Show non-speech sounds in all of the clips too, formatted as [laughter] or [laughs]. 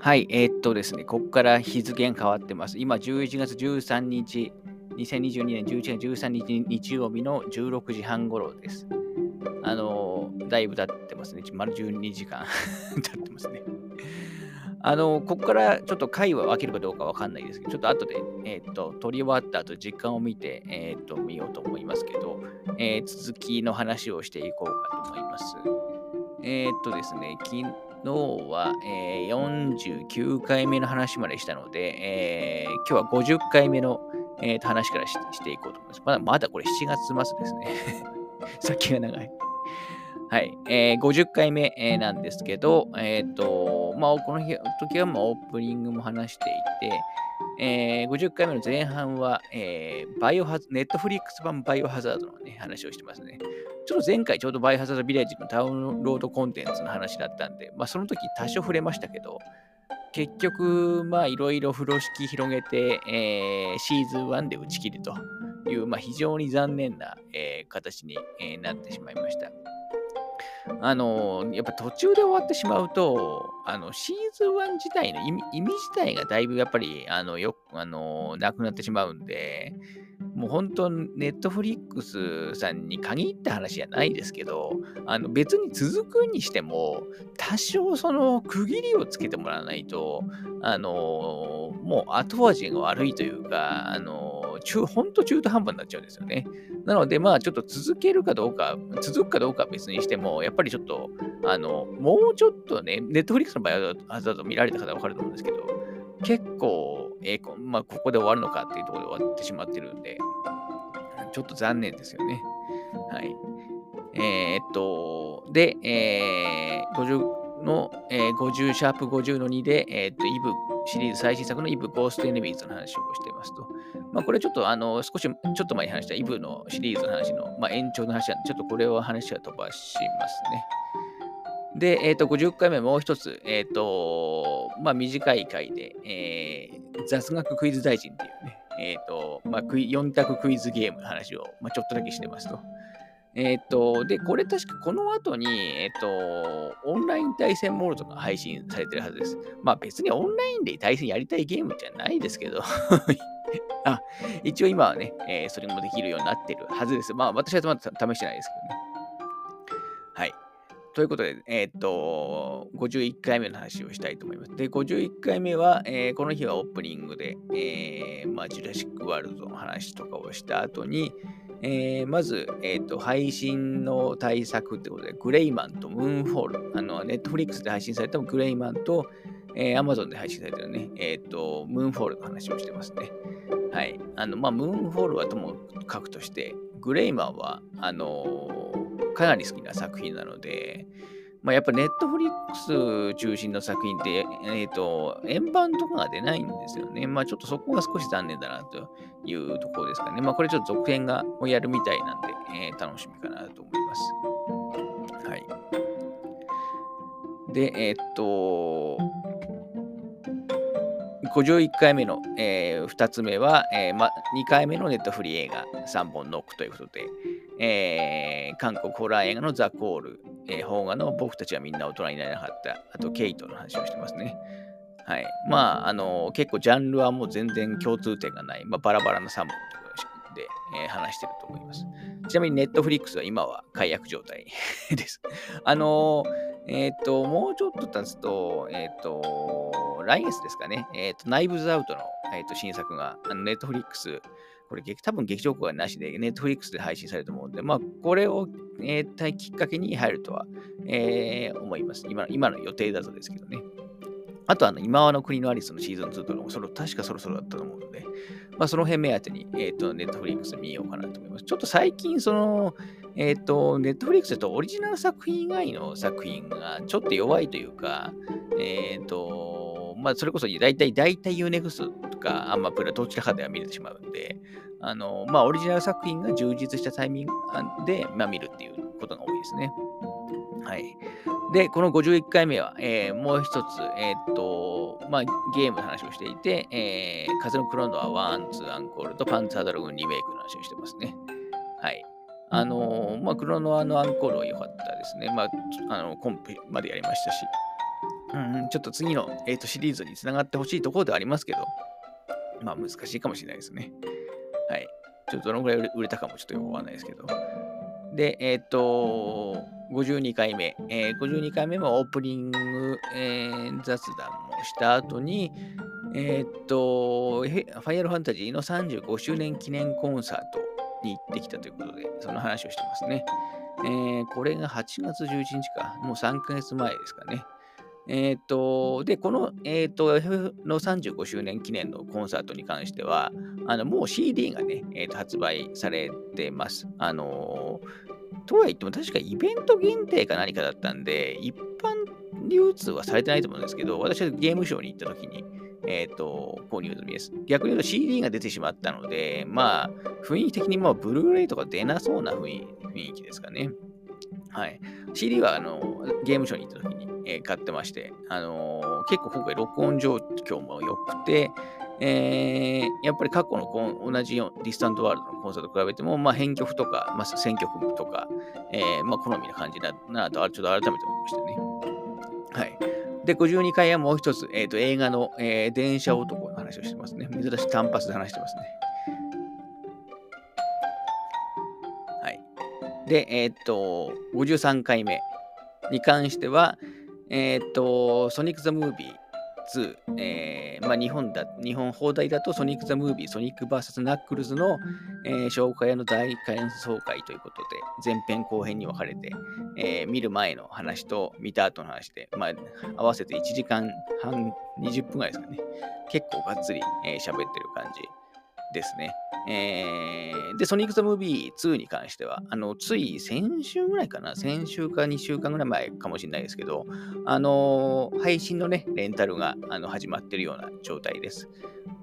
はい、えー、っとですね、ここから日付が変わってます。今、11月13日、2022年11月13日日曜日の16時半頃です。あのー、だいぶ経ってますね。丸12時間 [laughs] 経ってますね。あのー、ここからちょっと回は分けるかどうかわかんないですけど、ちょっと後で、えー、っと、撮り終わった後、時間を見て、えっと、見ようと思いますけど、え続きの話をしていこうかと思います。えっとですね、昨日は、えー、49回目の話までしたので、えー、今日は50回目の、えー、話からしていこうと思います。まだまだこれ7月末ですね。[laughs] 先が長い。はい。えー、50回目、えー、なんですけど、えっ、ー、と、まあ、この時はまあオープニングも話していて、えー、50回目の前半は、えー、バイオハザネットフリックス版バイオハザードの、ね、話をしてますね。ちょっと前回ちょうどバイオハザードビレッジのダウンロードコンテンツの話だったんで、まあ、その時多少触れましたけど、結局、まあ、いろいろ風呂敷広げて、えー、シーズン1で打ち切るという、まあ、非常に残念な、えー、形に、えー、なってしまいました。あのやっぱ途中で終わってしまうと、あのシーズン1自体の意味意味自体がだいぶやっぱりあのよくあのなくなってしまうんで、もう本当、ネットフリックスさんに限った話じゃないですけど、あの別に続くにしても、多少その区切りをつけてもらわないと、あのもう後味が悪いというか、あの中、本当中途半端になっちゃうんですよね。なので、まあちょっと続けるかどうか、続くかどうかは別にしても、やっぱりちょっと、あの、もうちょっとね、ネットフリックスの場合は、だと見られた方はわかると思うんですけど、結構、えーまあ、ここで終わるのかっていうところで終わってしまってるんで、ちょっと残念ですよね。はい。えー、っと、で、えー、50の、えー、50、シャープ50の2で、えー、っと、イブシリーズ最新作のイブゴーストエネミーズの話をしていますと。まあ、これちょっと、あの、少し、ちょっと前に話したイブのシリーズの話の、まあ、延長の話なんで、ちょっとこれを話は飛ばしますね。で、え、ー、と、50回目もう一つ、え、ー、と、まあ、短い回で、えー、雑学クイズ大臣っていうね、え、ー、と、まあ、4択クイズゲームの話を、まあ、ちょっとだけしてますと。えっ、と、で、これ確かこの後に、えっ、と、オンライン対戦モードとか配信されてるはずです。まあ別にオンラインで対戦やりたいゲームじゃないですけど [laughs] あ、一応今はね、えー、それもできるようになってるはずです。まあ私はまだ試してないですけどね。はい。ということで、えー、っと、51回目の話をしたいと思います。で、51回目は、えー、この日はオープニングで、えー、まあ、ジュラシックワールドの話とかをした後に、えー、まず、えーと、配信の大作ってことで、グレイマンとムーンフォール、あの、ネットフリックスで配信されたグレイマンと、えー、アマゾンで配信されてるね、えっ、ー、と、ムーンフォールの話をしてますね。はい。あの、まあ、ムーンフォールはともかくとして、グレイマンは、あのかなり好きな作品なので、まあ、やっぱネットフリックス中心の作品って、えっ、ー、と、円盤とかが出ないんですよね。まあちょっとそこが少し残念だなというところですかね。まあこれちょっと続編がやるみたいなんで、えー、楽しみかなと思います。はい。で、えっ、ー、と、51回目の、えー、2つ目は、えーま、2回目のネットフリー映画3本ノックということで、えー、韓国ホラー映画のザ・コール、えー、邦画の僕たちはみんな大人になれなかった、あとケイトの話をしてますね。はい。まあ、あの、結構ジャンルはもう全然共通点がない、まあ、バラバラな3本で、えー、話してると思います。ちなみにネットフリックスは今は解約状態 [laughs] です。あのえっ、と、もうちょっと経つと、えっ、と、来月ですかね、えっ、と、ナイブズアウトの、えっと新作が、ネットフリックス、これ多分劇場公開なしで、ネットフリックスで配信されると思うんで、まあ、これを、えー、きっかけに入るとは、えー、思います。今の今の予定だとですけどね。あと、あの、今和の国のアリスのシーズン2とのそれ確かそろそろだったと思うので、まあ、その辺目当てに、えっ、ー、と、ネットフリックス見ようかなと思います。ちょっと最近、その、えっ、ー、と、ネットフリックスだとオリジナル作品以外の作品がちょっと弱いというか、えっ、ー、と、まあ、それこそ大体、大体 UNEXT とかアンマプラどちらかでは見れてしまうんで、あの、まあ、オリジナル作品が充実したタイミングで、まあ、見るっていうことが多いですね。はい。で、この51回目は、えー、もう一つ、えー、っと、まあ、ゲームの話をしていて、えー、風のクロノア1、2アンコールとパンツァードラグンリメイクの話をしてますね。はい。あのー、まあ、クロノアのアンコールは良かったですね。まあ、あの、コンプまでやりましたし。うん、ちょっと次の、えーと、シリーズにつながってほしいところではありますけど、まあ難しいかもしれないですね。はい。ちょっとどのぐらい売れたかもちょっとよくわかんないですけど。で、えっ、ー、と、52回目、えー、52回目もオープニング、えー、雑談もした後に、えっ、と、ファイアルファンタジーの35周年記念コンサートに行ってきたということで、その話をしてますね。えー、これが8月11日か、もう3ヶ月前ですかね。えっ、ー、と、で、この、えっ、ー、と、FF の35周年記念のコンサートに関しては、あの、もう CD がね、えーと、発売されてます。あのとは言っても、確かイベント限定か何かだったんで、一般流通はされてないと思うんですけど、私はゲームショーに行った時に、えっ、ー、と、購入済みです。逆に言うと CD が出てしまったので、まあ、雰囲気的にもブルーレイとか出なそうな雰囲気ですかね。はい。CD はあのゲームショーに行った時に、えー、買ってまして、あのー、結構今回録音状況も良くて、えー、やっぱり過去の同じディスタントワールドのコンサートと比べても、まあ、編曲とか、まあ、選曲とか、えー、まあ、好みな感じだなと、ちょっと改めて思いましたね。はい。で、52回はもう一つ、えーと、映画の、えー、電車男の話をしてますね。珍しい単発で話してますね。で、えー、っと、53回目に関しては、えー、っと、ソニック・ザ・ムービー2、えー、まあ、日本だ、日本放題だとソニック・ザ・ムービー、ソニック VS ナックルズの、えー、紹介の大感想会ということで、前編後編に分かれて、えー、見る前の話と見た後の話で、まあ、合わせて1時間半、20分ぐらいですかね。結構がっつり喋、えー、ってる感じですね。えー、で、ソニック・ザ・ムービー2に関しては、あの、つい先週ぐらいかな、先週か2週間ぐらい前かもしれないですけど、あのー、配信のね、レンタルがあの始まってるような状態です。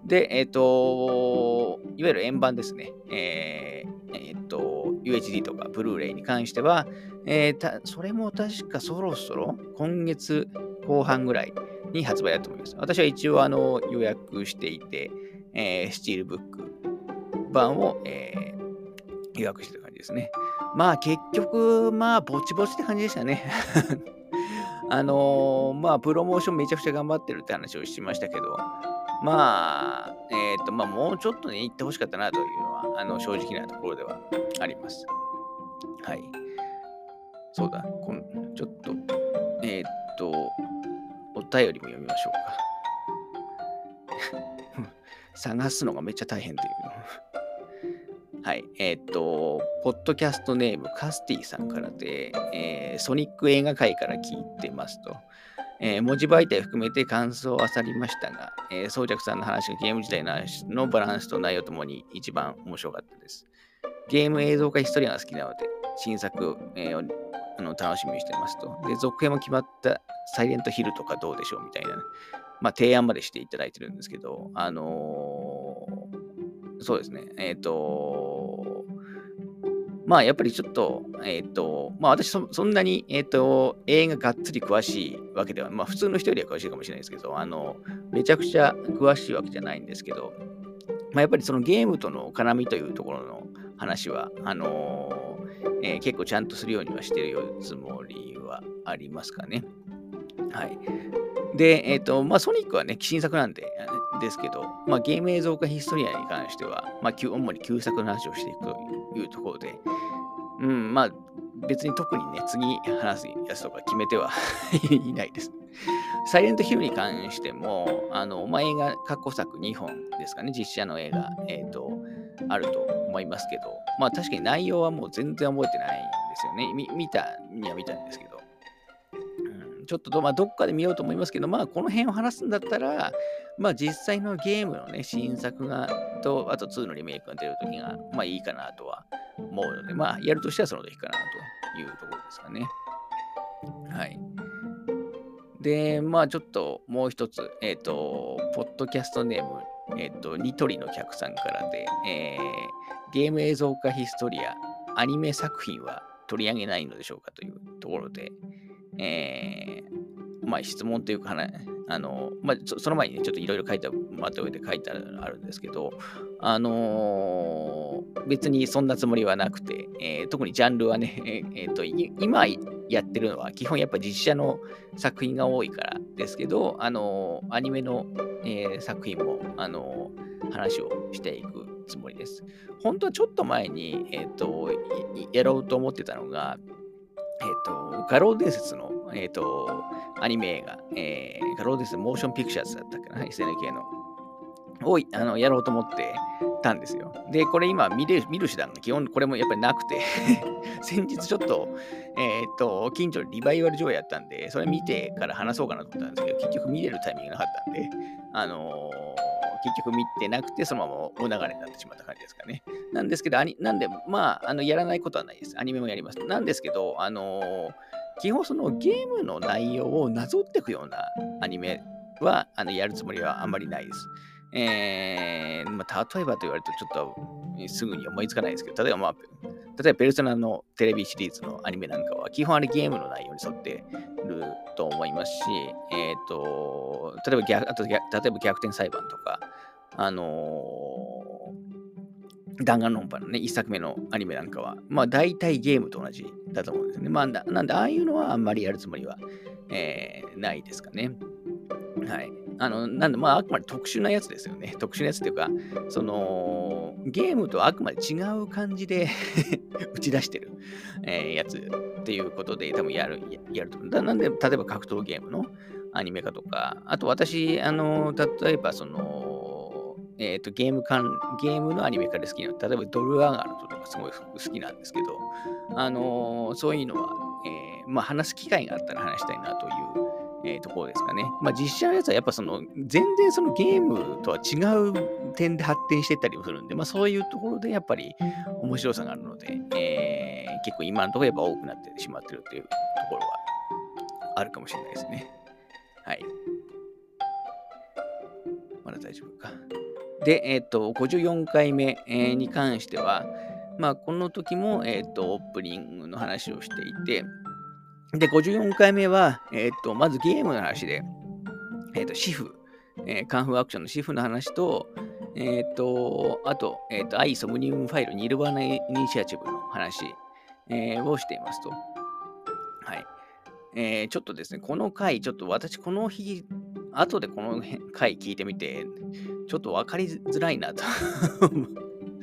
で、えっ、ー、と、いわゆる円盤ですね。えっ、ー、と、UHD とかブルーレイに関しては、えー、たそれも確かそろそろ今月後半ぐらいに発売だと思います。私は一応あの予約していて、えー、スチールブック版を、えー、予約してた感じですね。まあ結局、まあぼちぼちって感じでしたね。[laughs] あのー、まあプロモーションめちゃくちゃ頑張ってるって話をしましたけど、まあ、えっ、ー、と、まあもうちょっとね、行ってほしかったなというのは、あの正直なところではあります。はい。そうだ、このちょっと、えっ、と、お便りも読みましょうか。探すのがめっちゃ大変という。はい。えー、っと、ポッドキャストネームカスティさんからで、えー、ソニック映画界から聞いてますと。えー、文字媒体含めて感想を漁りましたが、えー、宗着さんの話がゲーム自体の話のバランスと内容ともに一番面白かったです。ゲーム映像化ヒストリアが好きなので、新作、えー、あの楽しみにしてますと。で、続編も決まったサイレントヒルとかどうでしょうみたいな、まあ、提案までしていただいてるんですけど、あのー、そうですね、えっ、ー、とまあやっぱりちょっと、えっ、ー、と、まあ私そそんなに、えっ、と、映画がっつり詳しいわけでは、まあ普通の人よりは詳しいかもしれないですけど、あの、めちゃくちゃ詳しいわけじゃないんですけど、まあやっぱりそのゲームとの絡みというところの話は、あのえー、結構ちゃんとするようにはしてるつもりはありますかね。はい。で、えっ、ー、と、まあ、ソニックはね、新作なんで、ですけど、まあ、ゲーム映像化ヒストリアに関しては、まあ、主に旧作の話をしていくというところで、うん、まあ、別に特にね、次話すやつとか決めては [laughs] いないです。サイレントヒルに関しても、あの、まあ、映画過去作2本ですかね、実写の映画、えっ、ー、と、あると思いますけど、まあ確かに内容はもう全然覚えてないんですよね。見たには見たんですけど。ちょっとまあ、どっかで見ようと思いますけど、まあ、この辺を話すんだったら、まあ、実際のゲームのね、新作が、と、あと2のリメイクが出るときが、まあ、いいかなとは思うので、まあ、やるとしてはその時かなというところですかね。はい。で、まあ、ちょっともう一つ、えっ、ー、と、ポッドキャストネーム、えっ、ー、と、ニトリの客さんからで、えー、ゲーム映像化ヒストリア、アニメ作品は取り上げないのでしょうかというところで、えー、まあ、質問というか、ねあの、まあ、その前にね、ちょっといろいろ書いて、まとめて書いてあるんですけど、あのー、別にそんなつもりはなくて、えー、特にジャンルはね、えー、と今やってるのは、基本やっぱ実写の作品が多いからですけど、あの、アニメの、えー、作品も、あの、話をしていくつもりです。本当はちょっと前に、えっ、ー、と、やろうと思ってたのが、えっ、ー、と、画廊伝説の、えっ、と、アニメ映画、えー、画廊伝説モーションピクチャーズだったっけな、SNK の、をあのやろうと思ってたんですよ。で、これ今見れ見る手段が基本これもやっぱりなくて [laughs] 先日ちょっと、えっ、と、近所でリバイバル上映やったんで、それ見てから話そうかなと思ったんですけど、結局見れるタイミングがなかったんで、あの結局見てなくて、そのままお流れになってしまった感じですかね。なんですけど、なんで、まあ、あのやらないことはないです。アニメもやります。なんですけど、あのー、基本そのゲームの内容をなぞっていくようなアニメはあのやるつもりはあんまりないです。えー、まあ、例えばと言われるとちょっとすぐに思いつかないですけど、例えばまあ、例えばペルソナのテレビシリーズのアニメなんかは、基本あれゲームの内容に沿ってると思いますし、えっ、ー、と、例えば逆、あと例えば逆転裁判とか、あのー、弾丸論破のね、一作目のアニメなんかは、まあ大体ゲームと同じだと思うんですよね。まあ、なんで、ああいうのはあんまりやるつもりは、えー、ないですかね。はい。あの、なんで、まあ、あくまで特殊なやつですよね。特殊なやつっていうか、その、ゲームとはあくまで違う感じで [laughs] 打ち出してる、えー、やつっていうことで、多分やる、やると思う。なんで、例えば格闘ゲームのアニメ化とか、あと私、あの、例えば、その、えっ、ー、と、ゲームかん、ゲームのアニメ化で好きなの、例えばドルアガートとかすごい好きなんですけど、あのそういうのは、えー、まあ、話す機会があったら話したいなというえー、ところですかね。まあ実写のやつはやっぱその全然そのゲームとは違う点で発展してたりもするんで、まあそういうところでやっぱり面白さがあるので、えー、結構今のところやっぱ多くなってしまってるっていうところはあるかもしれないですね。はい。まだ大丈夫か。で、えっ、ー、と、54回目、に関しては、まあこの時も、えっ、ー、と、オープニングの話をしていて、で、54回目は、えっ、と、まずゲームの話で、えっ、と、シフ、えー、カンフーアクションのシフの話と、えっ、と、あと、えっ、と、アイソムニウムファイル、ニルバーナイニシアチブの話、えをしていますと。はい。えー、ちょっとですね、この回、ちょっと私、この日、後でこの回聞いてみて、ちょっと分かりづらいなと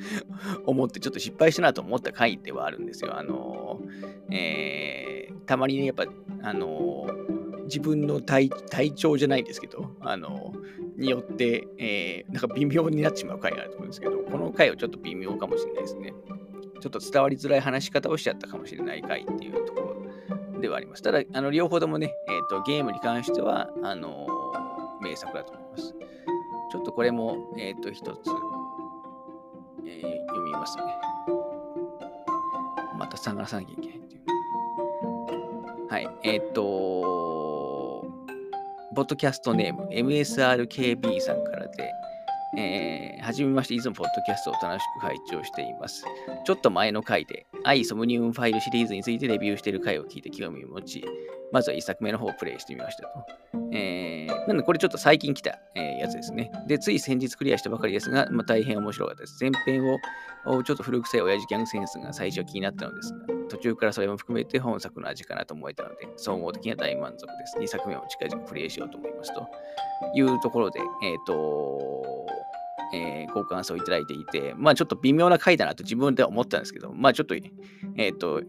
[laughs] 思って、ちょっと失敗したなと思った回ではあるんですよ。あのえー、たまにね、やっぱ、あの自分の体調じゃないんですけど、あのによって、え、なんか微妙になってしまう回があると思うんですけど、この回はちょっと微妙かもしれないですね。ちょっと伝わりづらい話し方をしちゃったかもしれない回っていうところではあります。ただ、あの両方ともね、えーと、ゲームに関しては、あの名作だと思います。ちょっとこれも、えっ、と、一つ、えー、読みますね。また探さなきゃいけないっていう。はい。えっ、と、ポッドキャストネーム MSRKB さんからで、えー、はじめまして、いつもポッドキャストを楽しく拝聴しています。ちょっと前の回で、アイソムニウムファイルシリーズについてレビューしている回を聞いて興味を持ち、まずは1作目の方をプレイしてみましたと。えー、なんでこれちょっと最近来た、えー、やつですね。で、つい先日クリアしたばかりですが、まあ、大変面白かったです。前編をちょっと古臭い親父ギャングセンスが最初気になったのですが、途中からそれも含めて本作の味かなと思えたので、総合的には大満足です。2作目も近々プレイしようと思いますというところで、えっ、ー、と、えー、ご感想いただいていて、まあちょっと微妙な回だなと自分では思ったんですけど、まあちょっと、えっ、ー、と、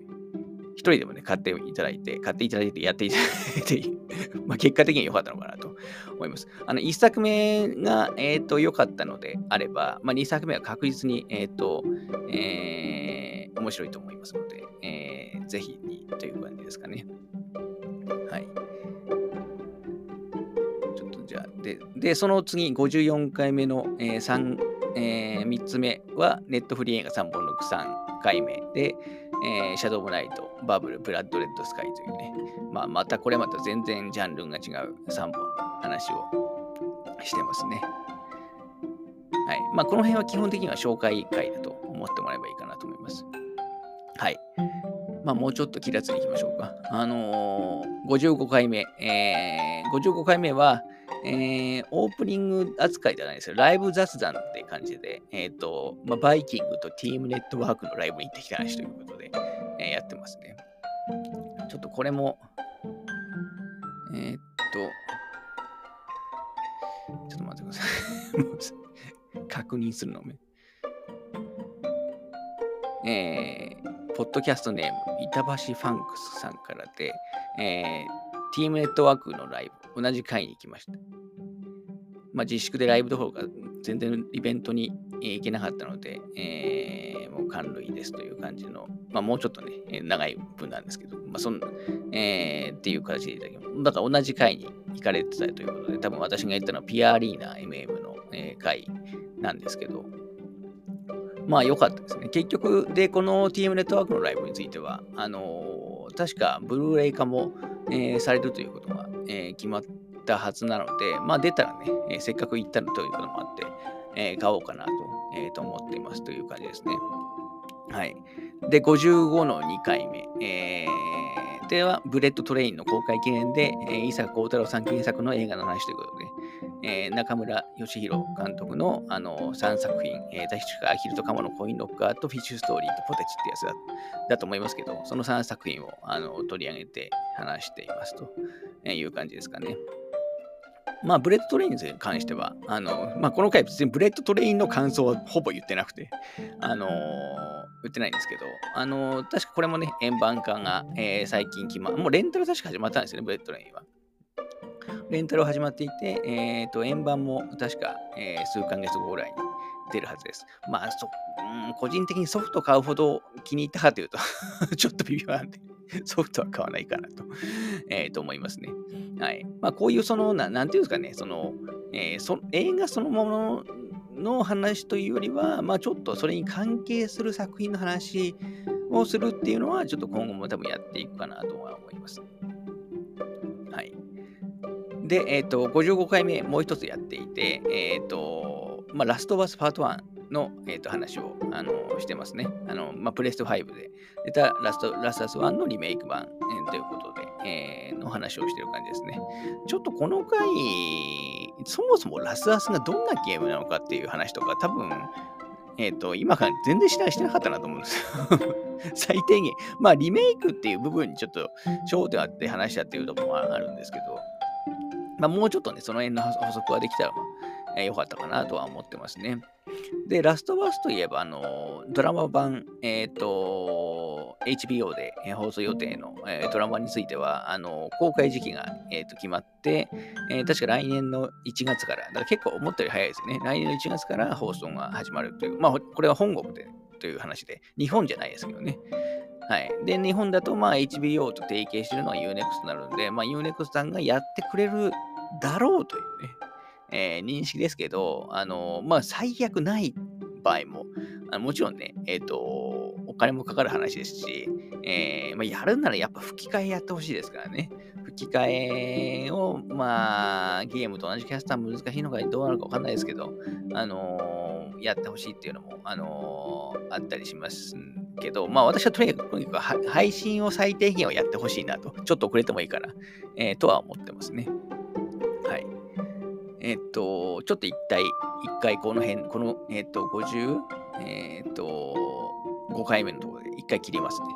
一人でもね、買っていただいて、買っていただいて、やっていただいて、[laughs] まあ結果的に良かったのかなと思います。あの、一作目が、えっ、ー、と、良かったのであれば、まあ二作目は確実に、えっ、ー、と、えー、面白いと思いますので、えー、ぜひにという感じですかね。はい。ちょっとじゃあ、で、でその次、54回目の、えー 3, えー、3つ目は、ネットフリー映画3本の3回目で、えー、シャドウムナイト、バブル、ブラッドレッドスカイというね、まあ、またこれまた全然ジャンルが違う3本の話をしてますね。はい。まあ、この辺は基本的には紹介会だと思ってもらえばいいかなと思います。はい。まあ、もうちょっと気立つにいきましょうか。あのー、55回目。えー、55回目は、えー、オープニング扱いじゃないですよ。ライブ雑談って感じで、えっ、ー、と、まあ、バイキングとティームネットワークのライブに行ってきた話ということで、えー、やってますね。ちょっと、これも、え、っと、ちょっと待ってください。確認するのめ。えー、ポッドキャストネーム、板橋ファンクスさんからで、えー、ティームネットワークのライブ、同じ回に行きました。まあ、自粛でライブどころか全然イベントに行けなかったので、えー、もう感類ですという感じの、まあ、もうちょっとね、長い分なんですけど、まあ、そんな、えー、っていう形でいただきます。だから同じ回に行かれてたということで、多分私が言ったのはピアリーナ MM の、え、回なんですけど、まあ良かったですね。結局、で、この TM ネットワークのライブについては、あのー、確かブルーレイ化も、えー、されるということが、えー、決まったはずなので、まあ出たらね、えせっかく行ったのということもあって、え買おうかなと,、えと思っていますという感じですね。はい。で、55の2回目。えー、では、ブレッドトレインの公開記念で、えー、伊坂幸太郎さん原作の映画の話ということで、えー、中村義弘監督のあの3作品、えー、確かアヒルと鴨のコインロッカーとフィッシュストーリーとポテチってやつだだと思いますけど、その3作品をあの取り上げて話していますという感じですかね。まあ、ブレッドトレインに関しては、あの、まあ、この回別にブレッドトレインの感想はほぼ言ってなくて、あのー、言ってないんですけど、あのー、確かこれもね、円盤化が、えー、最近決ま、もうレンタル確か始まったんですよね、ブレッドトレインは。レンタル始まっていて、えっ、ー、と、円盤も確か、えー、数ヶ月後ぐらいに出るはずです。まあ、そ、うん、個人的にソフト買うほど気に入ったかというと [laughs] ちょっと微妙なんでソフトは買わないかなと、え、と思いますね。はい。まあ、こういうその、ななんていうんですかね、その、えー、そ映画そのものの話というよりは、まあ、ちょっとそれに関係する作品の話をするっていうのは、ちょっと今後も多分やっていくかなとは思います。で、え、ー、と、55回目、もう一つやっていて、え、ー、と、まあ、ラストバスパート1の、えー、と話を、あのしてますね。あのまあ、プレステ5で出たラストラスタス1のリメイク版、えー、ということで、えー、の話をしてる感じですね。ちょっとこの回、そもそもラスアスがどんなゲームなのかっていう話とか、多分、えっ、ー、と、今から全然してなかったなと思うんですよ。[laughs] 最低限。まあ、リメイクっていう部分にちょっと焦点あって話したっていうところもあるんですけど、まあ、もうちょっとね、その辺の補足ができたら、まあ、えー、よかったかなとは思ってますね。で、ラストバースといえば、あの、ドラマ版、えっ、ー、と、HBO で、放送予定の、えー、ドラマについては、あの、公開時期が、えーと、決まって、えー、確か来年の1月から、だから結構思ったより早いですね。来年の1月から放送が始まるという、まあ、これは本国でという話で、日本じゃないですけどね。はい。で、日本だと、まあ、HBO と提携してるのは UNEXT になるんで、まあ、UNEXT さんがやってくれるだろうというね、えー、認識ですけど、あのまあ、最悪ない場合も、あもちろんね、えっ、ー、と、お金もかかる話ですし、えー、まあ、やるならやっぱ吹き替えやってほしいですからね。吹き替えを、まあ、ゲームと同じキャスター難しいのかどうなのかわかんないですけど、あのー、やってほしいっていうのも、あのー、あったりしますけど、まあ私はとにかく配信を最低限はやってほしいなと、ちょっと遅れてもいいから、えー、とは思ってますね。はい。えっと、ちょっと一体、一回この辺、この、えっと、50、えっと、5回目のところで一回切りますね。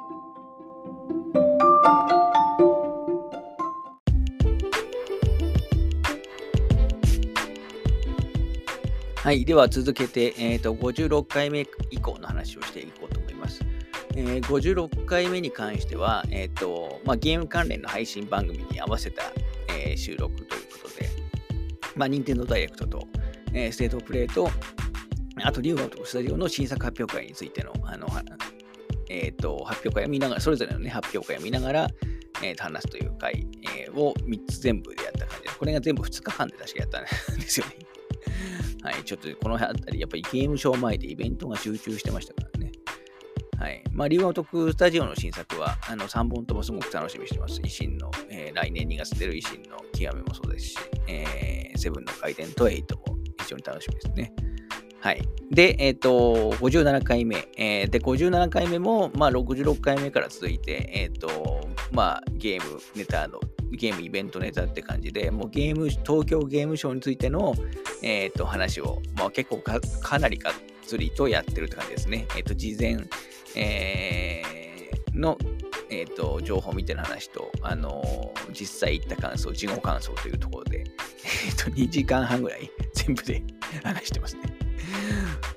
はい。では続けて、えっ、ー、と、56回目以降の話をしてい。えー、56回目に関しては、え、ー、と、まあ、ゲーム関連の配信番組に合わせた、えー、収録ということで、まあ、任天堂ダイレクトと、えー、ステートプレイと、あと、リュウガとスタジオの新作発表会についての、あの、え、ー、と、発表会を見ながら、それぞれのね、発表会を見ながら、えー、と話すという回、えー、を3つ全部でやった感じで、これが全部2日間で確かやったん [laughs] ですよね。はい、ちょっとこの辺り、やっぱりゲームショー前でイベントが集中してましたからね。はい。まあ、リウガトスタジオの新作は、あの、3本ともすごく楽しみにしてます。維新の、えー、来年2月出る維新の極めもそうですし、えー、セブンの回転と8も非常に楽しみですね。はい。で、えっ、ー、と、57回目。えー、で、57回目も、まあ、66回目から続いて、えっ、ー、と、まあ、ゲームネタの、ゲームイベントネタって感じで、もうゲーム、東京ゲームショーについての、えっ、と、話を、まあ、結構かかなりがっつりとやってるって感じですね。えっ、と、事前、えー、のえーと、情報みたいな話と、あのー、実際行った感想、事後感想というところで、えーと、2時間半ぐらい [laughs] 全部で [laughs] 話してますね。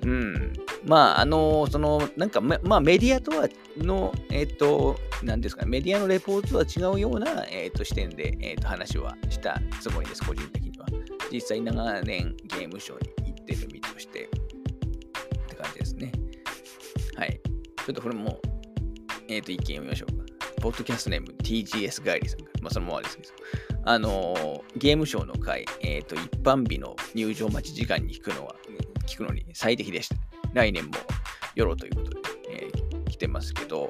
うん。まあ、あのー、その、なんか、ま、あ、メディアとはの、えっ、ー、と、なんですかね、メディアのレポートとは違うような、えっ、と、視点で、えっ、と、話はしたつもりです、個人的には。実際長年ゲームショーに行ってる身ょっとこれも、えっ、と、意見読みましょうか。ポッドキャストネーム TGS ガイリさんかまあ、そのままですけど。あのー、ゲームショーの回、えっ、と、一般日の入場待ち時間に聞くのは、聞くのに最適でした。来年もよろということで、えー、来てますけど、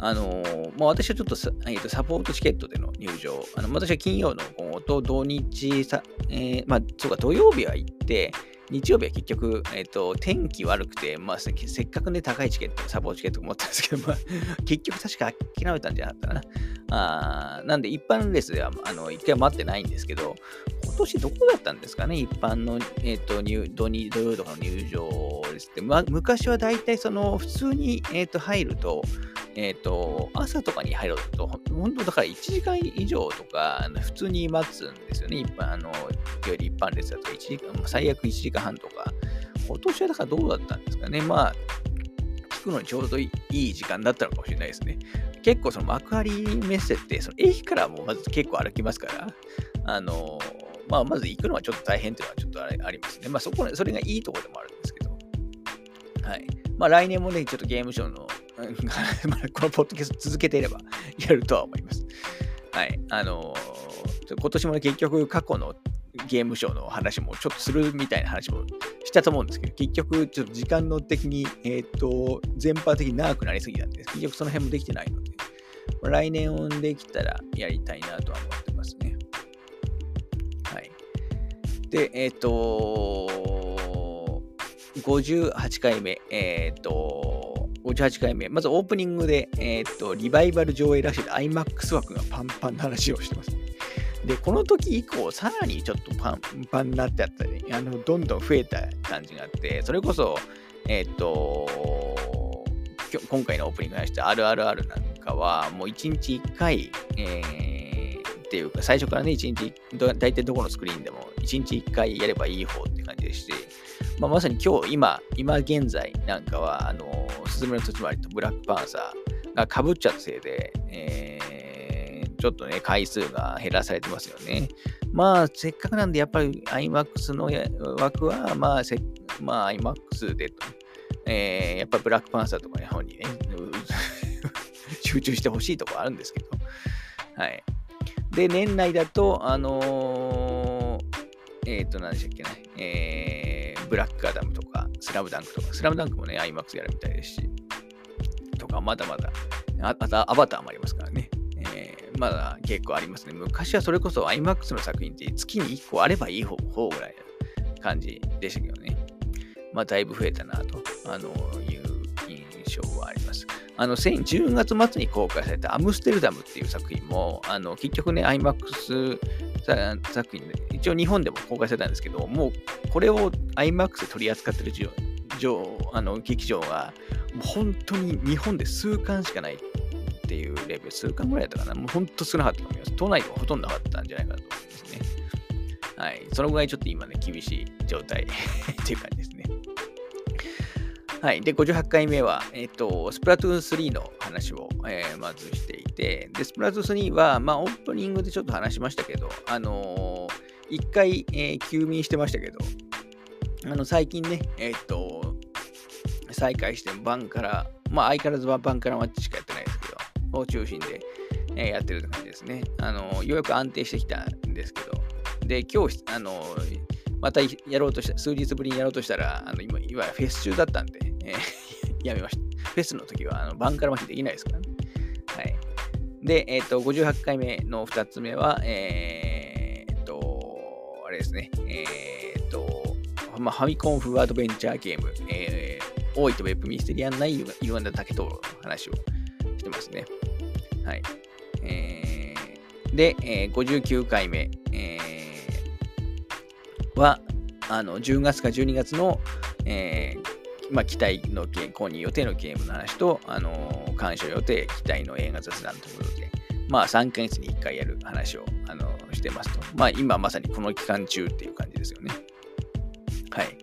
あのー、まあ、私はちょっとサ,、えー、とサポートチケットでの入場、あの私は金曜の午後と土日さ、えー、まあ、そうか、土曜日は行って、日曜日は結局、えっ、と、天気悪くて、まあ、せっかくね、高いチケット、サポートチケット持ったんですけど、まあ、[laughs] 結局確か諦めたんじゃなかったかな。あなんで、一般レースでは、あの、一回待ってないんですけど、今年どこだったんですかね、一般の、えっ、ー、と、入土日、土曜とかの入場ですって。まあ、昔は大体、その、普通に、えっ、と、入ると、えっ、ー、と、朝とかに入ると、本当だから1時間以上とか、普通に待つんですよね。一般、あの、いわゆる一般列だと1時間、最悪1時間半とか。今年はだからどうだったんですかね。まあ、聞くのにちょうどいい時間だったのかもしれないですね。結構その幕張メッセって、その駅からもまず結構歩きますから、あの、まあ、まず行くのはちょっと大変っていうのはちょっとあれありますね。まあ、そこ、それがいいところでもあるんですけど。はい。まあ、来年もね、ちょっとゲームショーの [laughs] このポッドキャスト続けていればやるとは思います。はい。あのー、今年もね、結局過去のゲームショーの話もちょっとするみたいな話もしたと思うんですけど、結局ちょっと時間の的に、えっ、ー、と、全般的に長くなりすぎたんで、結局その辺もできてないので、来年できたらやりたいなとは思ってますね。はい。で、えっ、ー、と、58回目、えっ、ー、と、58回目。まずオープニングで、えー、っと、リバイバル上映らしい IMAX 枠がパンパンな話をしてます。で、この時以降、さらにちょっとパンパンになってあったり、あの、どんどん増えた感じがあって、それこそ、えー、っと、今回のオープニングにして RRR なんかは、もう1日1回、えー、っていうか、最初からね、1日、大体どこのスクリーンでも1日1回やればいい方って感じでして、まあ、まさに今日、今、今現在なんかは、あの、スズメの戸締まりとブラックパンサーがかぶっちゃったせいで、えー、ちょっとね、回数が減らされてますよね。まあ、せっかくなんで、やっぱり iMAX の枠は、まあ、せまあ、iMAX でと、えー、やっぱりブラックパンサーとかの方にね、[laughs] 集中してほしいところあるんですけど、はい。で、年内だと、あのー、えっ、ー、と、何でしたっけね、えーブラックアダムとか、スラムダンクとか、スラムダンクもね、IMAX やるみたいですし、とか、まだまだ、あまたアバターもありますからね。えー、まだ結構ありますね。昔はそれこそ IMAX の作品って月に1個あればいい方方ぐらいな感じでしたけどね。まあ、だいぶ増えたなと、あの印象はあります。あの、10月末に公開されたアムステルダムっていう作品も、あの、結局ね、IMAX 作品で、一応日本でも公開されたんですけど、もうこれを IMAX で取り扱ってるあの劇場は、本当に日本で数巻しかないっていうレベル、数巻ぐらいだったかな。もう本当少なかったと思います。都内ではほとんどなかったんじゃないかなと思いますね。はい。そのぐらいちょっと今ね、厳しい状態 [laughs] っていう感じ。はい。で、58回目は、えっ、と、スプラトゥーン3の話を、えー、まずしていて、で、スプラトゥーン3は、まあ、オープニングでちょっと話しましたけど、あのー、一回、えー、休眠してましたけど、あの、最近ね、えっ、と、再開して、バンから、まあ、相変わらずはバンからマッチしかやってないですけど、を中心で、えー、やってるって感じですね。あのようやく安定してきたんですけど、で、今日、あのまたやろうとした、数日ぶりにやろうとしたら、あの今、いわゆるフェス中だったんで、えー、[laughs] やめました。フェスの時は、あの、バンカラマヒできないですからね。はい。で、えっ、ー、と、58回目の2つ目は、えっ、ー、と、あれですね、えっ、と、まあ、ファミコン風アドベンチャーゲーム、えー、大井とウェブミステリアンないゆがんだ竹との話をしてますね。はい。えー、で、えー、59回目、えー、は、あの、10月か12月の、えー、まあ、期待のゲーム、購入予定のゲームの話と、あの鑑賞予定、期待の映画雑談ということで、まあ、3ヶ月に1回やる話を、あのしてますと。まあ、今まさにこの期間中っていう感じですよね。はい。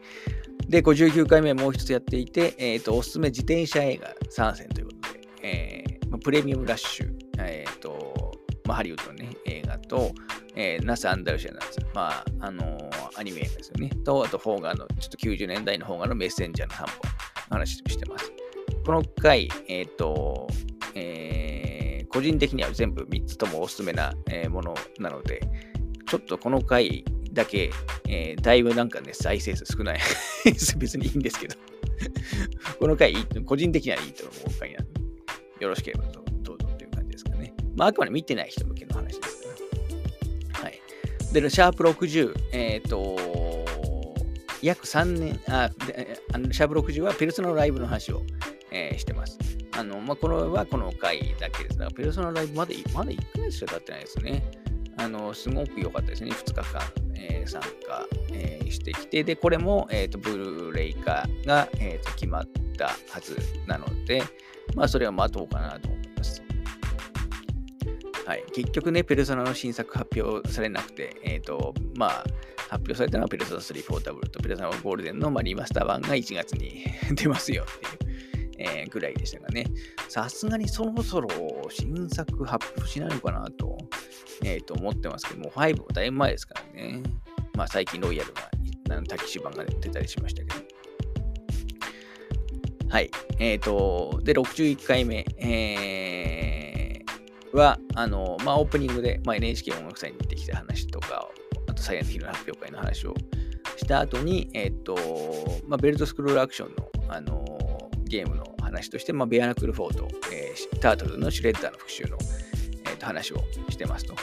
で、59回目もう一つやっていて、えっ、ー、と、おすすめ自転車映画参戦ということで、えー、プレミアムラッシュ、えっ、と、まあ、ハリウッドのね、映画と、えー、ナス・アンダルシアのやつ、まあ、あの、アニメですよね。と、あと、フォーガーの、ちょっと90年代のフォーガーのメッセンジャーの3本、話してます。この回、えっ、ー、と、えー、個人的には全部3つともおすすめな、えものなので、ちょっとこの回だけ、えー、だいぶなんかね、再生数少ない。[laughs] 別にいいんですけどこの回、個人的にはいいと思う回なんで、よろしければどうぞっていう感じですかね。まあ、あくまで見てない人向けの話です。で、シャープ60、えっ、ー、と、約3年、あ、あのシャープ60はペルソナライブの話を、えー、してます。あの、まあ、これはこの回だけですが、ペルソナライブまだまだ1ヶ月しか経ってないですね。あの、すごく良かったですね。2日間、参加、してきて、で、これも、えっ、ー、と、ブルーレイ化が、えーと、決まったはずなので、まあ、それは待とうかなと思います。はい。結局ね、ペルソナの新作発表されなくて、えっ、と、まあ、発表されたのはペルソナ3ポータブルとペルソナゴールデンの、まあ、リマスター版が1月に [laughs] 出ますよっていう。えー、ぐらいでしたがね、さすがにそろそろ新作発表しないのかなとえー、と思ってますけども、5もだいぶ前ですからね。まあ最近ロイヤルが、タキシ版が出たりしましたけど。はい。えっ、ー、と、で、61回目、えー、あの、まあオープニングで、まあ、NHK 音楽祭に行ってきた話とかあとサイエンスヒルの発表会の話をした後に、えっ、ー、と、まあ、ベルトスクロールアクションの、あのゲームの話として、まあ、ベアナクルフォート、えー、タートルのシュレッダーの復習のと話をしてますと。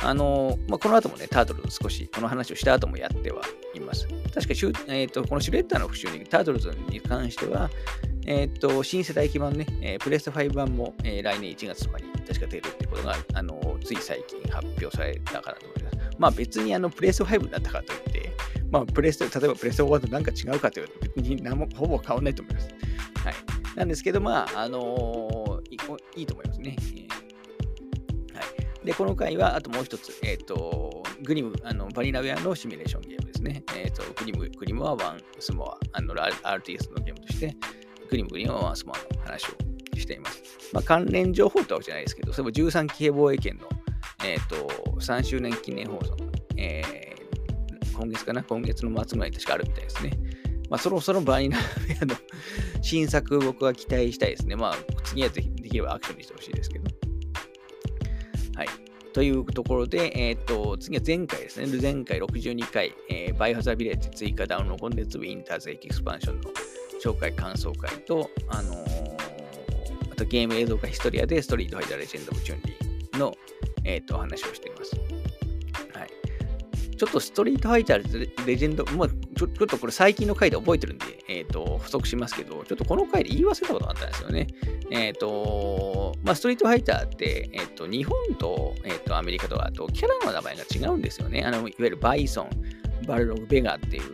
あのまあ、この後もね、タートルズ少しこの話をした後もやってはいます。確かシュ、えーと、このシュレッダーの復習に、タートルズに関しては、えーと、新世代基盤ね、えー、プレステ5版も、えー、来年1月とかに確か出るってことが、あのつい最近発表されたかなと思います。まあ別にあのプレステ5になったかといって、まあプレステ、例えばプレステ4と何か違うかというと別に何もほぼ変わらないと思います。はい。なんですけど、まあ、あのー、いいと思いますね。で、この回は、あともう一つ、えっ、ー、と、グリム、あのバニラウェアのシミュレーションゲームですね。えっ、ー、と、グリム、グリムはワンスモア、あの RTS のゲームとして、グリム、グリムはワンスモアの話をしています。まあ、関連情報とはわけじゃないですけど、それも13期兵防衛権の、えっ、ー、と、3周年記念放送、えー、今月かな今月の末まで確かあるみたいですね。まあ、そろそろバニラウェアの新作僕は期待したいですね。まあ、次はぜひできればアクションにしてほしいですけど。はい。というところで、えっ、ー、と、次は前回ですね。前回62回、えー、バイオハザービレッジ追加ダウンロードコンテンツウィンターズエキスパンションの紹介感想会と、あのー、あとゲーム映像化ヒストリアでストリートファイターレジェンド・オブ・チュンリーの、えっ、ー、と、話をしています。はいちょっとストリートファイターレジェンド、まあ、ちょちょっとこれ最近の回で覚えてるんで、えっ、ー、と、補足しますけど、ちょっとこの回で言い忘れたことがあったんですよね。えっ、ー、と、まあ、ストリートファイターって、えっ、ー、と、日本と、えっ、と、アメリカとかとキャラの名前が違うんですよね。あの、いわゆるバイソン、バルログ、ベガっていう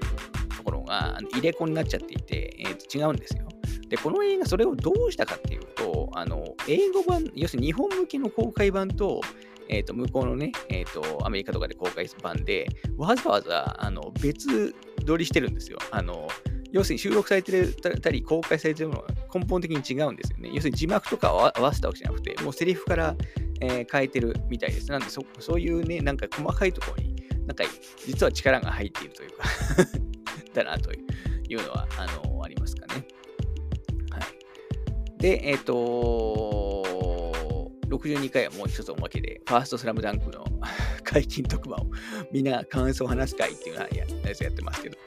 ころが入れ子になっちゃっていて、えっ、と、違うんですよ。で、この映画、それをどうしたかっていうと、あの、英語版、要するに日本向けの公開版と、えー、と向こうのね、えーと、アメリカとかで公開版で、わざわざあの別撮りしてるんですよ。あの要するに収録されてたり、公開されてるものが根本的に違うんですよね。要するに字幕とかを合わせたわけじゃなくて、もうセリフから、えー、変えてるみたいです。なんでそ、そういうね、なんか細かいところに、なんか実は力が入っているというかだなというのは、あのありますかね。はい。で、えっ、ー、と62回はもう一つおまけで、ファーストスラムダンクの [laughs] 解禁特番をみんな感想を話す会っていうのはやつやってますけど、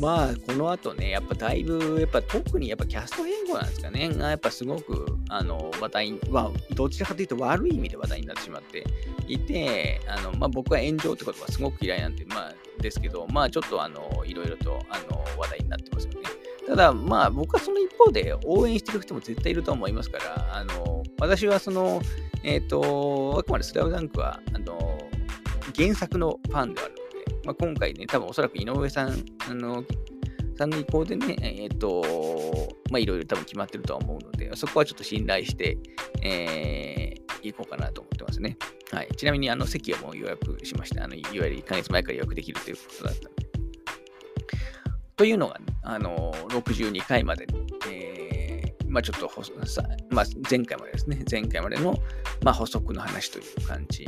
まあ、この後ね、やっぱだいぶ、やっぱ特にやっぱキャスト変更なんですかね、がやっぱすごく、あの、話題、まあ、どちらかというと悪い意味で話題になってしまっていて、あの、まあ僕は炎上ってことはすごく嫌いなんで、まあ、ですけど、まあちょっとあの、いろいろと、あの、話題になってますよね。ただ、まあ僕はその一方で応援してる人も絶対いると思いますから、あの、私はその、えっ、ー、と、あくまでスラムダンクは、あの、原作のファンである、まあ、今回ね、多分おそらく井上さん、あの、さんの意向でね、えっ、ー、と、まあ、いろいろ多分決まってるとは思うので、そこはちょっと信頼して、えー、行こうかなと思ってますね。はい。ちなみに、あの、席はもう予約しました。あの、いわゆる1ヶ月前から予約できるということだったんで。というのが、あの、62回まで、えー、まあちょっとさ、まあ、前回までですね、前回までの、まあ、補足の話という感じ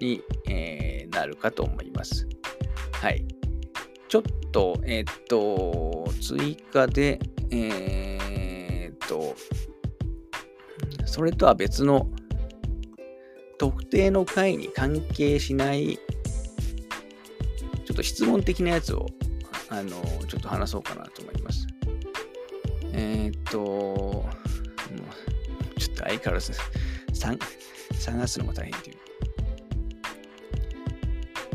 に、えー、なるかと思います。はい。ちょっと、えっ、と、追加で、えっ、と、それとは別の特定の回に関係しないちょっと質問的なやつをあのちょっと話そうかなと思います。えっ、と、ちょっと相変わらず探すのも大変という。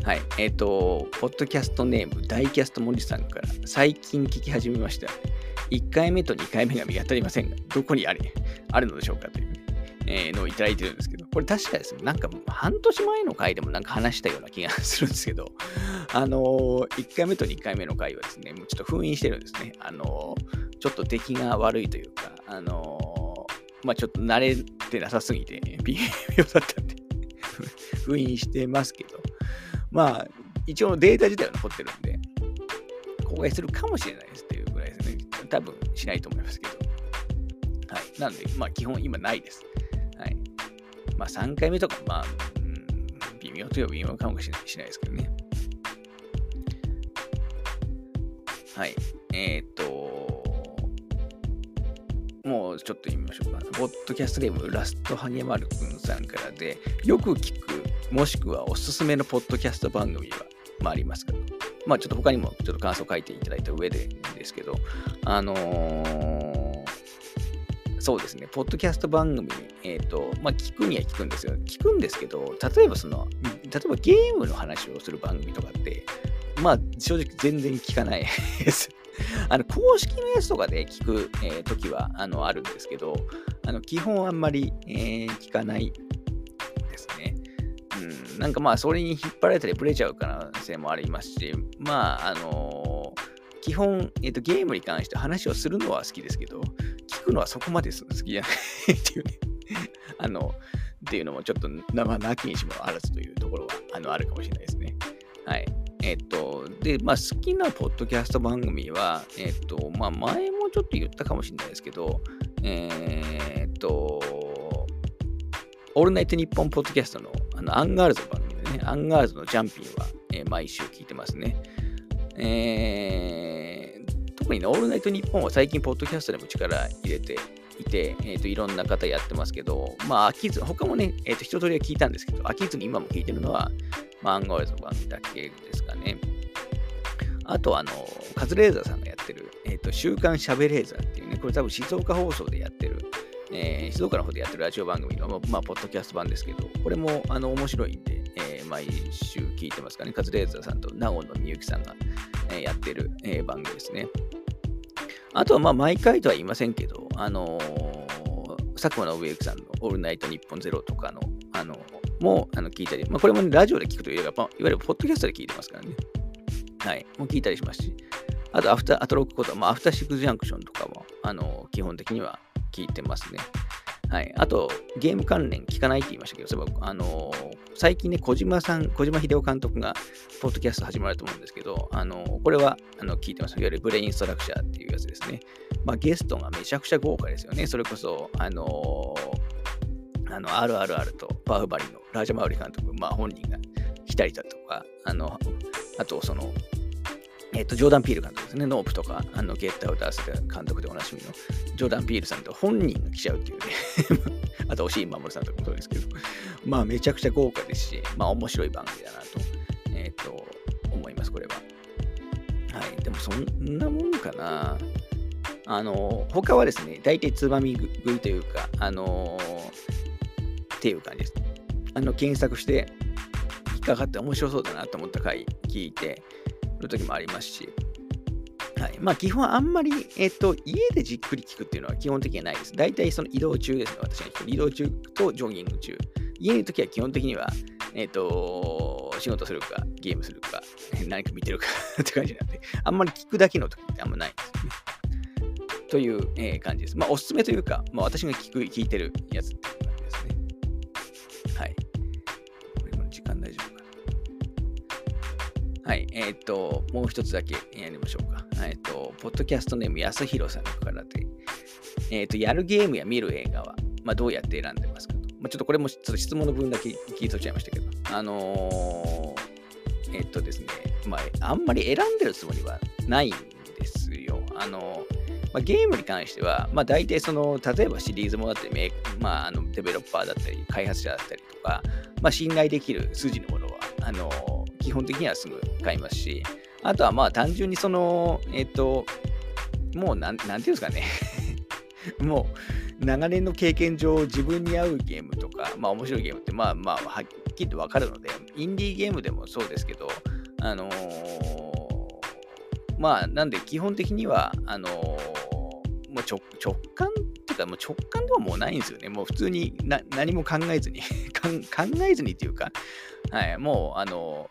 はい。えっ、ー、と、ポッドキャストネーム、大キャスト森さんから、最近聞き始めました。1回目と2回目が見当たりませんが、どこにあれあるのでしょうかという、えー、のをいただいてるんですけど、これ確かですね、なんか半年前の回でもなんか話したような気がするんですけど、あのー、1回目と2回目の回はですね、もうちょっと封印してるんですね。あのー、ちょっと出来が悪いというか、あのまあちょっと慣れてなさすぎて、微妙だったんで [laughs] 封印してますけど、まあ、一応データ自体は残ってるんで、公開するかもしれないですっていうぐらいですね。多分しないと思いますけど。はい。なんで、まあ、基本今ないです。はい。まあ、3回目とか、まあ、うん、微妙といえば微妙かもしれないしないですけどね。はい。えっ、と、もうちょっと言いましょうか。ポッドキャストゲームラストハゲマルくんさんからで、よく聞くもしくはおすすめのポッドキャスト番組は、まあ、ありますけど、まあ、ちょっと他にもちょっと感想を書いていただいた上でですけど、あのー、そうですね、ポッドキャスト番組、えっ、ー、と、まあ、聞くには聞くんですよ。聞くんですけど、例えばその、例えばゲームの話をする番組とかって、まあ、正直全然聞かないです。[laughs] あの、公式のやつとかで聞く、えー、時は、あの、あるんですけど、あの、基本あんまり、えー、聞かないなんかまあ、それに引っ張られたりブレちゃう可能性もありますし、まあ、あのー、基本、えっ、と、ゲームに関して話をするのは好きですけど、聞くのはそこまで好きじゃないっていうね [laughs] あの、っていうのもちょっと、まあ、なきにしもあらずというところは、あの、あるかもしれないですね。はい。えっ、と、で、まあ、好きなポッドキャスト番組は、えっ、と、まあ、前もちょっと言ったかもしれないですけど、えっ、と、オールナイトニッポンポッドキャストのあのアンガールズの番組でね、アンガールズのジャンピンは、えー、毎週聞いてますね。えー、特にね、オールナイトニッポンは最近、ポッドキャストでも力入れていて、えーと、いろんな方やってますけど、まあ、飽きず、他もね、えーと、一通りは聞いたんですけど、飽きずに今も聞いてるのは、まあ、アンガールズの番組だけですかね。あと、あの、カズレーザーさんがやってる、えっ、ー、と、週刊しゃべレーザーっていうね、これ多分静岡放送でやってる、えー、静岡の方でやってるラジオ番組の、まあ、ポッドキャスト版ですけど、これもあの面白いんで、えー、毎週聞いてますかね。カズレーザーさんとナオのみゆきさんが、えー、やってる、えー、番組ですね。あとは、まあ、毎回とは言いませんけど、あのー、佐久間信之さんのオールナイトニッポンゼロとかの、あのもあの聞いたり、まあ、これも、ね、ラジオで聞くというよりは、いわゆるポッドキャストで聞いてますからね。はい。もう聞いたりしますし。あと、アフター、アトロックこと、まあ、アフターシックスジャンクションとかも、あの基本的には聞いてますね。はい。あと、ゲーム関連聞かないって言いましたけど、そういえば、あのー、最近ね、小島さん、小島秀夫監督が、ポッドキャスト始まると思うんですけど、あのー、これは、あの、聞いてます。いわゆるブレインストラクチャーっていうやつですね。まあ、ゲストがめちゃくちゃ豪華ですよね。それこそ、あのー、あの、RRR とパフバリのラージャマウリ監督、まあ、本人が来たりだとか、あの、あと、その、えっ、と、ジョーダン・ピール監督ですね、ノープとか、あの、ゲッターを出す監督でおなじみの、ジョーダン・ピールさんと本人が来ちゃうっていうね [laughs] あと、押井守さんとかもそうですけど、まあ、めちゃくちゃ豪華ですし、まあ、面白い番組だなと、えっ、ー、と、思います、これは。はい。でも、そんなもんかな。あの、他はですね、大体つまみ食いというか、あのー、っていう感じです。あの、検索して、引っかかって面白そうだなと思った回聞いて、る時もありますし、はい。まあ、基本あんまり、えっ、と、家でじっくり聞くっていうのは基本的にはないです。大体その移動中ですね、私が移動中とジョギング中。家にいる時は基本的には、えっ、と、仕事するか、ゲームするか、[laughs] 何か見てるか [laughs] って感じなんで、あんまり聞くだけの時ってあんまないんですよね。という、えー、感じです。まあ、おすすめというか、まあ、私が聞く、聞いてるやつっはい。えっ、ー、と、もう一つだけやりましょうか。えっ、ー、と、ポッドキャストネーム、安弘さんからで、えっ、と、やるゲームや見る映画は、まあ、どうやって選んでますかと。まあ、ちょっとこれもちょっと質問の分だけ聞いとっちゃいましたけど、あのえっ、とですね、まあ、あんまり選んでるつもりはないんですよ。あのまあ、ゲームに関しては、まあ、大体その、例えばシリーズもだったり、まあ、あのデベロッパーだったり、開発者だったりとか、まあ、信頼できる筋のものは、あの基本的にはすぐ買いますし、あとはまあ単純にその、えっ、と、もうなん、なんていうんですかね [laughs] もう、長年の経験上、自分に合うゲームとか、まあ面白いゲームって、まあまあ、はっきりとわかるので、インディーゲームでもそうですけど、あのー、まあ、なんで基本的には、あのー、もう直直感っていうか、もう直感ではもうないんですよね。もう普通にな何も考えずに [laughs] 考えずにっていうか、はい、もう、あの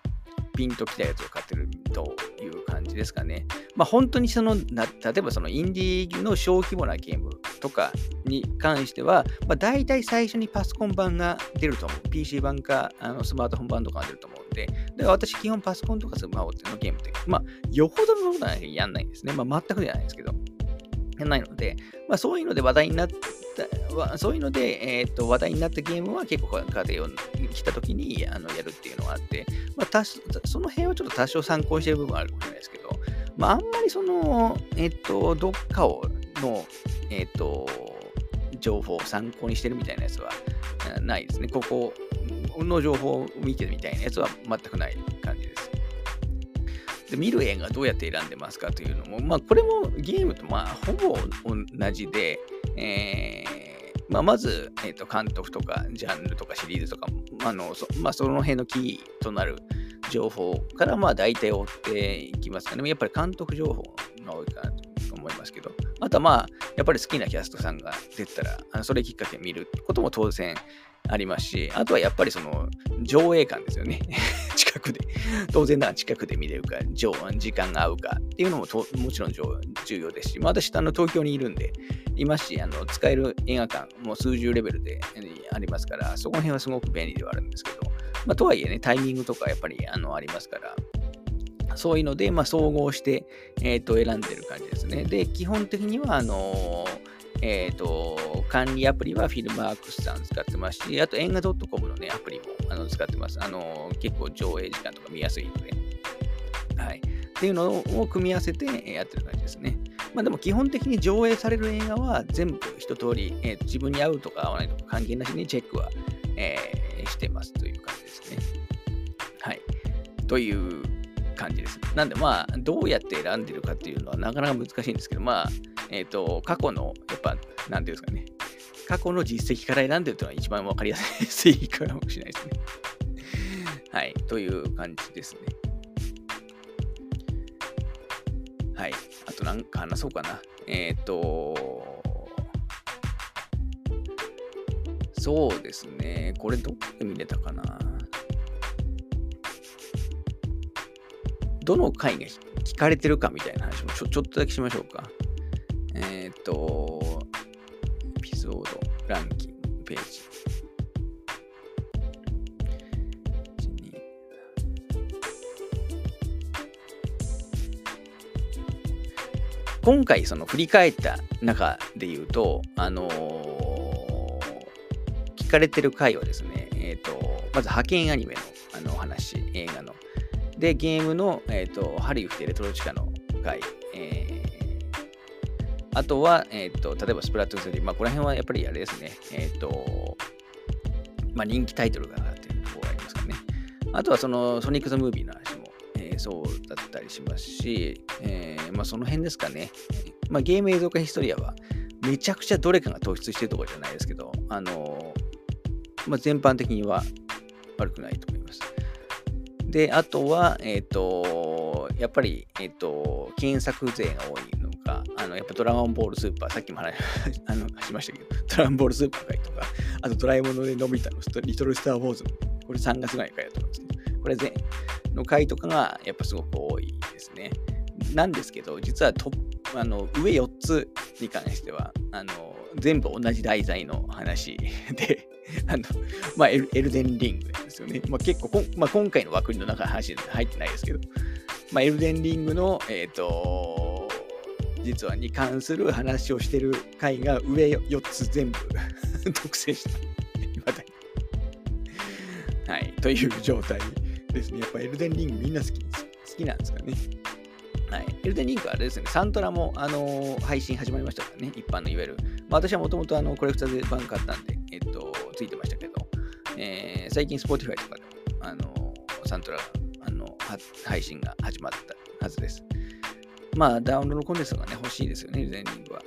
ピンときたやつを買ってるという感じですかね。まあ本当にその、な例えばそのインディーの小規模なゲームとかに関しては、まあ、大体最初にパソコン版が出ると思う。PC 版かあのスマートフォン版とかが出ると思うんで、だから私基本パソコンとかスマホのゲームって、まあ、よほどのことはやんないんですね。まあ全くじゃないですけど。ないので、まあそういうので話題になった、そういうので、えー、と話題になったゲームは結構家庭を来た時にあのやるっていうのがあって、まあ、その辺はちょっと多少参考してる部分はあるかもしれないですけど、まあ、あんまりその、えっ、ー、と、どっかをの、えっ、ー、と、情報を参考にしてるみたいなやつはないですね。ここの情報を見てるみたいなやつは全くない感じです。見る映画どうやって選んでますかというのも、まあ、これもゲームとまあほぼ同じで、えーまあ、まず、えー、と監督とかジャンルとかシリーズとか、あのそまあ、その辺のキーとなる情報からまあ大体追っていきますかね。やっぱり監督情報が多いかなと思いますけど、あとはまあ、やっぱり好きなキャストさんが出たら、あのそれきっかけ見ることも当然ありますし、あとはやっぱりその上映感ですよね。[laughs] 近くで。当然なら近くで見れるか、上時間が合うかっていうのももちろん重要ですし、まあ、私、あの東京にいるんで、いますし、あの使える映画館も数十レベルでありますから、そこら辺はすごく便利ではあるんですけど、まあ、とはいえね、タイミングとかやっぱりあのありますから、そういうので、まあ、総合して、えー、と選んでる感じですね。で、基本的には、あのえっ、ー、と、管理アプリはフィルマークスさん使ってますし、あと映画 .com のね、アプリもあの使ってます。あの結構上映時間とか見やすいので。はい。っていうのを組み合わせてやってる感じですね。まあでも基本的に上映される映画は全部一通り、えー、自分に合うとか合わないとか関係なしにチェックは、えー、してますという感じですね。はい。という感じです。なんでまあ、どうやって選んでるかっていうのはなかなか難しいんですけど、まあ、えっ、ー、と、過去の、やっぱ、なんていうんですかね、過去の実績から選んでるというのが一番わかりやすいかもしれないですね。はい、という感じですね。はい、あとなんか話そうかな。えっ、ー、と、そうですね、これどこで見れたかな。どの回が聞かれてるかみたいな話もちょちょっとだけしましょうか。えっ、と、エピソードランキングページ。今回その振り返った中で言うと、あのー、聞かれてる回はですね、えっ、ー、と、まず派遣アニメのあの話、映画の。で、ゲームの、え、ー、と、ハリウッドエレトロチカの回、えー、あとは、え、ー、と、例えばスプラトゥーン3、まあ、この辺はやっぱりあれですね、えっ、ー、と、まあ、人気タイトルが上がってるところがありますかね。あとは、その、ソニック・ザ・ムービーの話も、えー、そうだったりしますし、えー、まあ、その辺ですかね。まあ、ゲーム映像化ヒストリアは、めちゃくちゃどれかが突出してるところじゃないですけど、あのまあ、全般的には悪くないと思います。で、あとは、えっ、ー、と、やっぱり、えっ、ー、と、検索税が多いのか、あの、やっぱドラゴンボールスーパー、さっきも話 [laughs] あのしましたけど、ドラゴンボールスーパー会とか、あとドラえもんののび太のリトルスター・ウォーズこれ3月ぐらいからやってますけど、ここれの回とかがやっぱすごく多いですね。なんですけど、実はトあの上4つに関しては、あの全部同じ題材の話で、[laughs] あのまあ、エルエルデンリングですよね。まあ、結構まあ、今回の枠の中の話に入ってないですけど、まあ、エルデンリングの、えっ、ー、と、実はに関する話をしてる回が上4つ全部 [laughs] 特製した。はい、という状態ですね。やっぱエルデンリングみんな好き好きなんですかね。はい、エルデンリングはあれですね、サントラも、あのー、配信始まりましたからね、一般のいわゆる。まあ、私はもともとコレクターで版買ったんで、えっと、ついてましたけど、えー、最近 Spotify とかでも、あの、サントラあの配信が始まったはずです。まあ、ダウンロードコンテンツがね、欲しいですよね、エルデンリングは。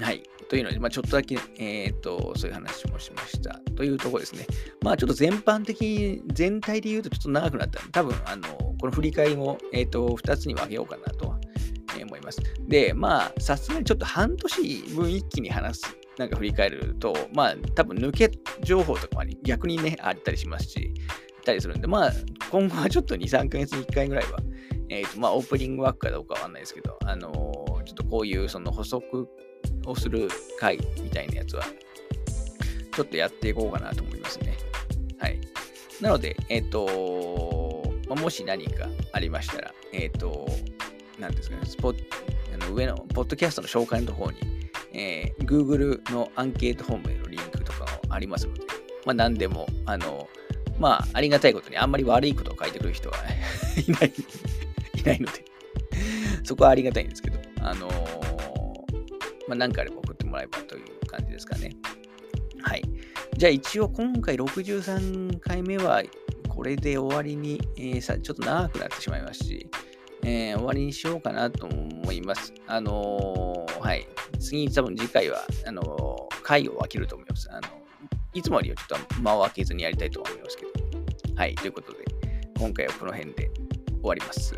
はい。というので、まあ、ちょっとだけ、えっ、と、そういう話もしました。というところですね。まあ、ちょっと全般的に、全体で言うとちょっと長くなった多分、あの、この振り返りも、えっ、と、2つに分けようかなと思います。で、まあ、さすがにちょっと半年分一気に話す。なんか振り返ると、まあ、多分抜け情報とかも逆にね、あったりしますし、たりするんで、まあ、今後はちょっと2、3ヶ月に1回ぐらいは、えっ、ー、と、まあ、オープニングワークかどうかわかんないですけど、あのー、ちょっとこういうその補足をする回みたいなやつは、ちょっとやっていこうかなと思いますね。はい。なので、えっ、ー、と、まあ、もし何かありましたら、えっ、と、なんですかね、スポあの上の、ポッドキャストの紹介のところに、えー、Google のアンケートフォームへのリンクとかもありますので、まあ、何でも、あの、まあ、ありがたいことに、あんまり悪いことを書いてくる人は [laughs] いない、いないのでそこはありがたいんですけど、あのまあ、何かあれば送ってもらえばという感じですかね。はい。じゃあ一応今回63回目はこれで終わりに、えー、さちょっと長くなってしまいますし、えー、終わりにしようかなと思います。あのー、はい。次、多分次回は、あのー、回を分けると思います。あのいつもよりはちょっと間を空けずにやりたいと思いますけど。はい。ということで、今回はこの辺で終わります。